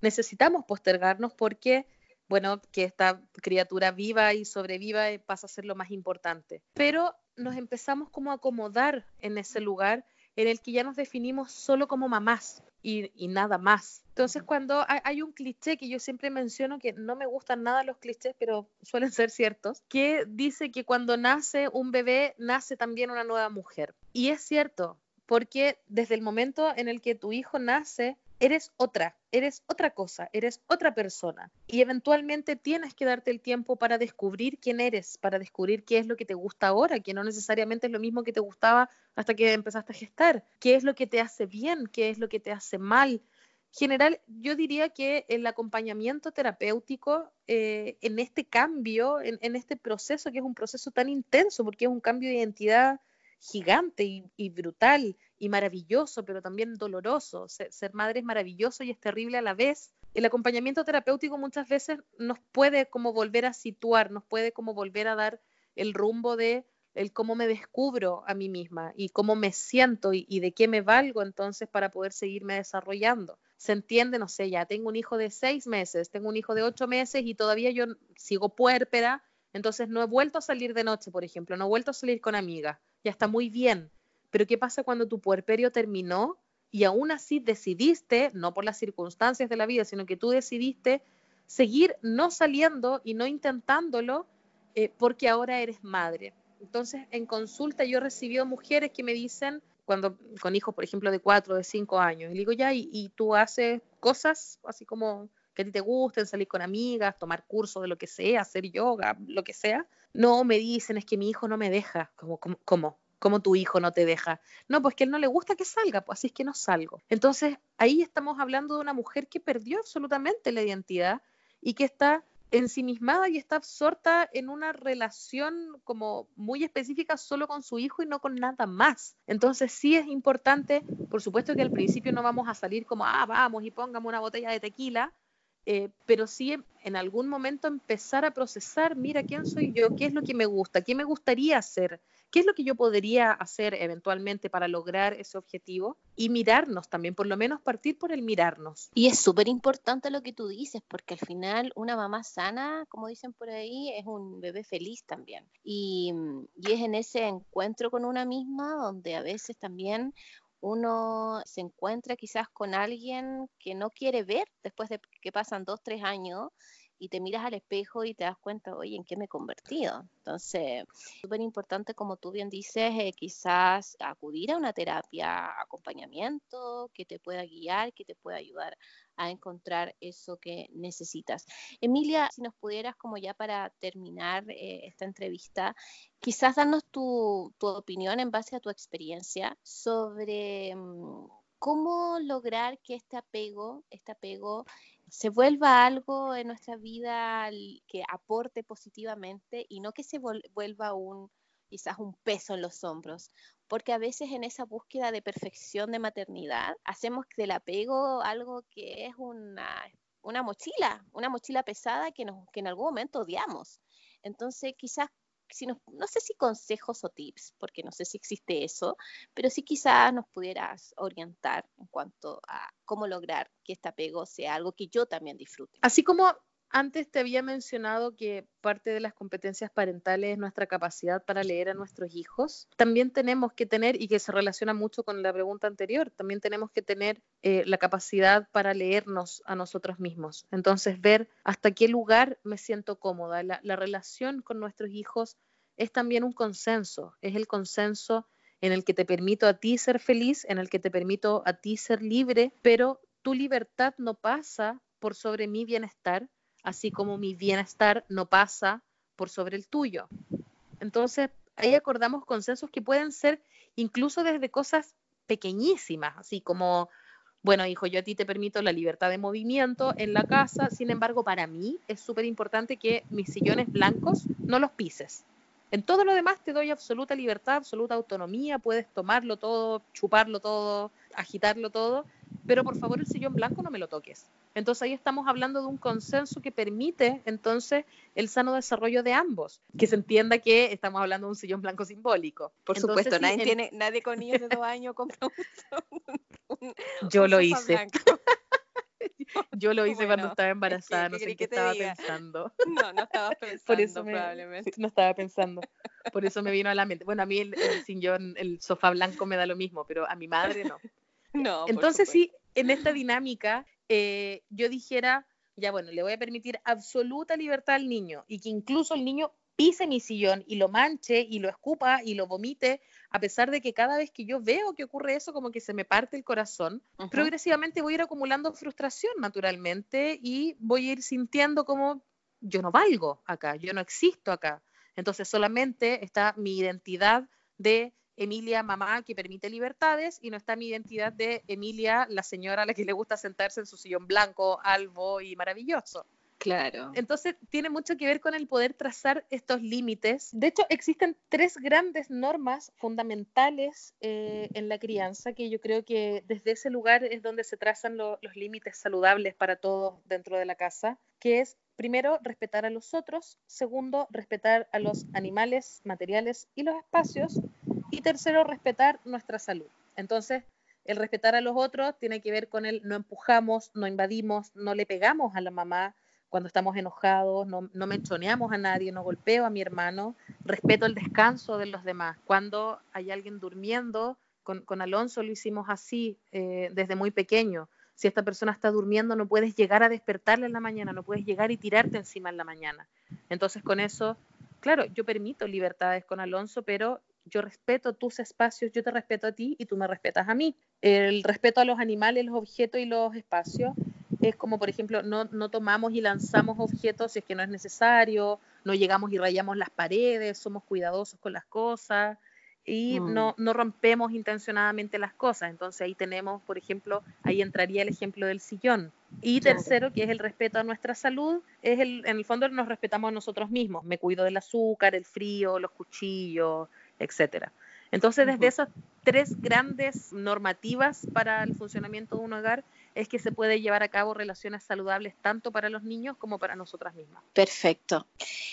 B: necesitamos postergarnos porque, bueno, que esta criatura viva y sobreviva eh, pasa a ser lo más importante. Pero nos empezamos como a acomodar en ese lugar en el que ya nos definimos solo como mamás y, nada más. Entonces, cuando hay, un cliché que yo siempre menciono, que no me gustan nada los clichés, pero suelen ser ciertos, que dice que cuando nace un bebé, nace también una nueva mujer. Y es cierto, porque desde el momento en el que tu hijo nace, eres otra, eres otra cosa, eres otra persona. Y eventualmente tienes que darte el tiempo para descubrir quién eres, para descubrir qué es lo que te gusta ahora, que no necesariamente es lo mismo que te gustaba hasta que empezaste a gestar, qué es lo que te hace bien, qué es lo que te hace mal. General, yo diría que el acompañamiento terapéutico eh, en este cambio, en, este proceso, que es un proceso tan intenso, porque es un cambio de identidad gigante y brutal, y maravilloso, pero también doloroso. Ser, madre es maravilloso y es terrible a la vez. El acompañamiento terapéutico muchas veces nos puede como volver a situar, nos puede como volver a dar el rumbo de el cómo me descubro a mí misma y cómo me siento y, y, de qué me valgo entonces para poder seguirme desarrollando. Se entiende, no sé, ya tengo un hijo de seis meses, tengo un hijo de ocho meses y todavía yo sigo puérpera, entonces no he vuelto a salir de noche, por ejemplo, no he vuelto a salir con amigas, ya está muy bien, pero ¿qué pasa cuando tu puerperio terminó y aún así decidiste, no por las circunstancias de la vida, sino que tú decidiste seguir no saliendo y no intentándolo eh, porque ahora eres madre? Entonces, en consulta yo he recibido mujeres que me dicen, cuando con hijos, por ejemplo, de cuatro, de cinco años, y digo, ya, y tú haces cosas así como que a ti te gusten, salir con amigas, tomar cursos de lo que sea, hacer yoga, lo que sea. No, me dicen, es que mi hijo no me deja. como, como, como tu hijo no te deja. No, pues que él no le gusta que salga, pues así es que no salgo. Entonces, ahí estamos hablando de una mujer que perdió absolutamente la identidad y que está ensimismada y está absorta en una relación como muy específica solo con su hijo y no con nada más. Entonces sí es importante, por supuesto que al principio no vamos a salir como, ah, vamos y pongamos una botella de tequila, eh, pero sí en algún momento empezar a procesar, mira, ¿quién soy yo? ¿Qué es lo que me gusta? ¿Qué me gustaría hacer? ¿Qué es lo que yo podría hacer eventualmente para lograr ese objetivo? Y mirarnos también, por lo menos partir por el mirarnos.
A: Y es súper importante lo que tú dices, porque al final una mamá sana, como dicen por ahí, es un bebé feliz también. Y, y es en ese encuentro con una misma donde a veces también uno se encuentra quizás con alguien que no quiere ver después de que pasan dos, tres años y te miras al espejo y te das cuenta, oye, ¿en qué me he convertido? Entonces, súper importante, como tú bien dices, eh, quizás acudir a una terapia, acompañamiento que te pueda guiar, que te pueda ayudar a encontrar eso que necesitas. Emilia, si nos pudieras, como ya para terminar eh, esta entrevista, quizás darnos tu, tu, opinión en base a tu experiencia sobre... Mm, ¿Cómo lograr que este apego, este apego se vuelva algo en nuestra vida que aporte positivamente y no que se vuelva un quizás un peso en los hombros, porque a veces en esa búsqueda de perfección de maternidad hacemos del apego algo que es una, una mochila, una mochila pesada que, nos, que en algún momento odiamos. Entonces, quizás no, sé si consejos o tips, porque no sé si existe eso, pero sí quizás nos pudieras orientar en cuanto a cómo lograr que este apego sea algo que yo también disfrute.
B: Así como antes te había mencionado que parte de las competencias parentales es nuestra capacidad para leer a nuestros hijos. También tenemos que tener, y que se relaciona mucho con la pregunta anterior, también tenemos que tener eh, la capacidad para leernos a nosotros mismos. Entonces, ver hasta qué lugar me siento cómoda. La, la relación con nuestros hijos es también un consenso, es el consenso en el que te permito a ti ser feliz, en el que te permito a ti ser libre, pero tu libertad no pasa por sobre mi bienestar, así como mi bienestar no pasa por sobre el tuyo. Entonces, ahí acordamos consensos que pueden ser incluso desde cosas pequeñísimas, así como, bueno, hijo, yo a ti te permito la libertad de movimiento en la casa, sin embargo, para mí es súper importante que mis sillones blancos no los pises. En todo lo demás te doy absoluta libertad, absoluta autonomía, puedes tomarlo todo, chuparlo todo, agitarlo todo, pero por favor el sillón blanco no me lo toques. Entonces ahí estamos hablando de un consenso que permite entonces el sano desarrollo de ambos, que se entienda que estamos hablando de un sillón blanco simbólico.
A: Por supuesto, nadie, tiene, nadie con niños de dos años compra
B: un, Yo lo hice. [laughs] Yo lo hice cuando estaba embarazada, no sé qué estaba pensando. [laughs]
A: No, no estaba pensando [laughs] Por eso probablemente.
B: no estaba pensando. Por eso me vino a la mente. Bueno, a mí el, sillón, el sofá blanco me da lo mismo, pero a mi madre no.
A: No.
B: Entonces sí, en esta dinámica eh, yo dijera, ya bueno, le voy a permitir absoluta libertad al niño y que incluso el niño pise mi sillón y lo manche y lo escupa y lo vomite, a pesar de que cada vez que yo veo que ocurre eso, como que se me parte el corazón, progresivamente voy a ir acumulando frustración naturalmente y voy a ir sintiendo como yo no valgo acá, yo no existo acá. Entonces solamente está mi identidad de Emilia mamá que permite libertades y no está mi identidad de Emilia la señora a la que le gusta sentarse en su sillón blanco, albo y maravilloso.
A: Claro.
B: Entonces tiene mucho que ver con el poder trazar estos límites. De hecho, existen tres grandes normas fundamentales eh, en la crianza que yo creo que desde ese lugar es donde se trazan los límites saludables para todos dentro de la casa, que es primero respetar a los otros, segundo respetar a los animales, materiales y los espacios y tercero, respetar nuestra salud. Entonces, el respetar a los otros tiene que ver con el no empujamos, no invadimos, no le pegamos a la mamá cuando estamos enojados, no, no menchoneamos a nadie, no golpeo a mi hermano, respeto el descanso de los demás. Cuando hay alguien durmiendo, con, Alonso lo hicimos así eh, desde muy pequeño. Si esta persona está durmiendo, no puedes llegar a despertarle en la mañana, no puedes llegar y tirarte encima en la mañana. Entonces, con eso, claro, yo permito libertades con Alonso, pero yo respeto tus espacios, yo te respeto a ti y tú me respetas a mí. El respeto a los animales, los objetos y los espacios es como, por ejemplo, no, no tomamos y lanzamos objetos si es que no es necesario, no llegamos y rayamos las paredes, somos cuidadosos con las cosas. y mm. no, no rompemos intencionadamente las cosas. Entonces ahí tenemos, por ejemplo, ahí entraría el ejemplo del sillón. Y tercero, que es el respeto a nuestra salud, es el, en el fondo nos respetamos a nosotros mismos. Me cuido del azúcar, el frío, los cuchillos, etcétera. Entonces, desde esas tres grandes normativas para el funcionamiento de un hogar, es que se puede llevar a cabo relaciones saludables tanto para los niños como para nosotras mismas.
A: Perfecto.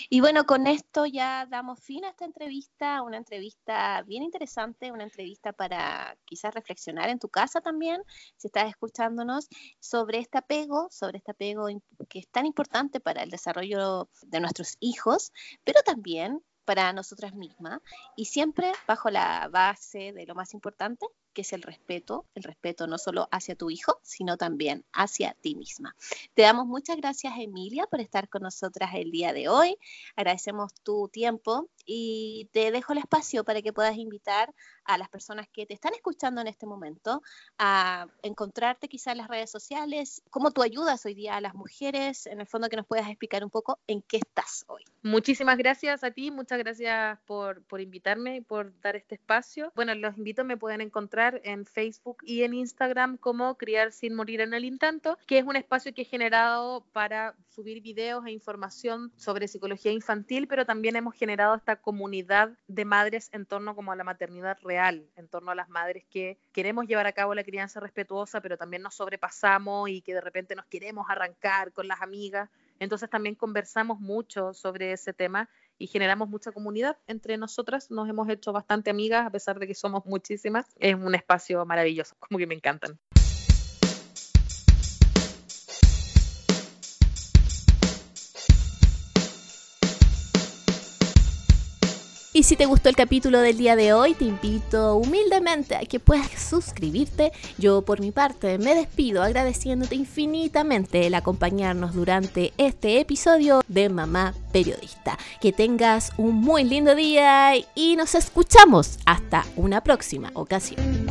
A: Y bueno, con esto ya damos fin a esta entrevista, una entrevista bien interesante, una entrevista para quizás reflexionar en tu casa también, si estás escuchándonos, sobre este apego, sobre este apego que es tan importante para el desarrollo de nuestros hijos, pero también para nosotras mismas y siempre bajo la base de lo más importante, que es el respeto, el respeto no solo hacia tu hijo, sino también hacia ti misma. Te damos muchas gracias, Emilia, por estar con nosotras el día de hoy. Agradecemos tu tiempo y te dejo el espacio para que puedas invitar a las personas que te están escuchando en este momento a encontrarte quizás en las redes sociales, cómo tú ayudas hoy día a las mujeres, en el fondo que nos puedas explicar un poco en qué estás hoy.
B: Muchísimas gracias a ti, muchas gracias por, por invitarme y por dar este espacio. Bueno, los invito, me pueden en Facebook y en Instagram como Criar sin morir en el intento, que es un espacio que he generado para subir videos e información sobre psicología infantil, pero también hemos generado esta comunidad de madres en torno como a la maternidad real, en torno a las madres que queremos llevar a cabo la crianza respetuosa, pero también nos sobrepasamos y que de repente nos queremos arrancar con las amigas. Entonces también conversamos mucho sobre ese tema y generamos mucha comunidad entre nosotras. Nos hemos hecho bastante amigas, a pesar de que somos muchísimas. Es un espacio maravilloso, como que me encantan.
A: Y si te gustó el capítulo del día de hoy, te invito humildemente a que puedas suscribirte. Yo por mi parte me despido agradeciéndote infinitamente el acompañarnos durante este episodio de Mamá Periodista. Que tengas un muy lindo día y nos escuchamos hasta una próxima ocasión.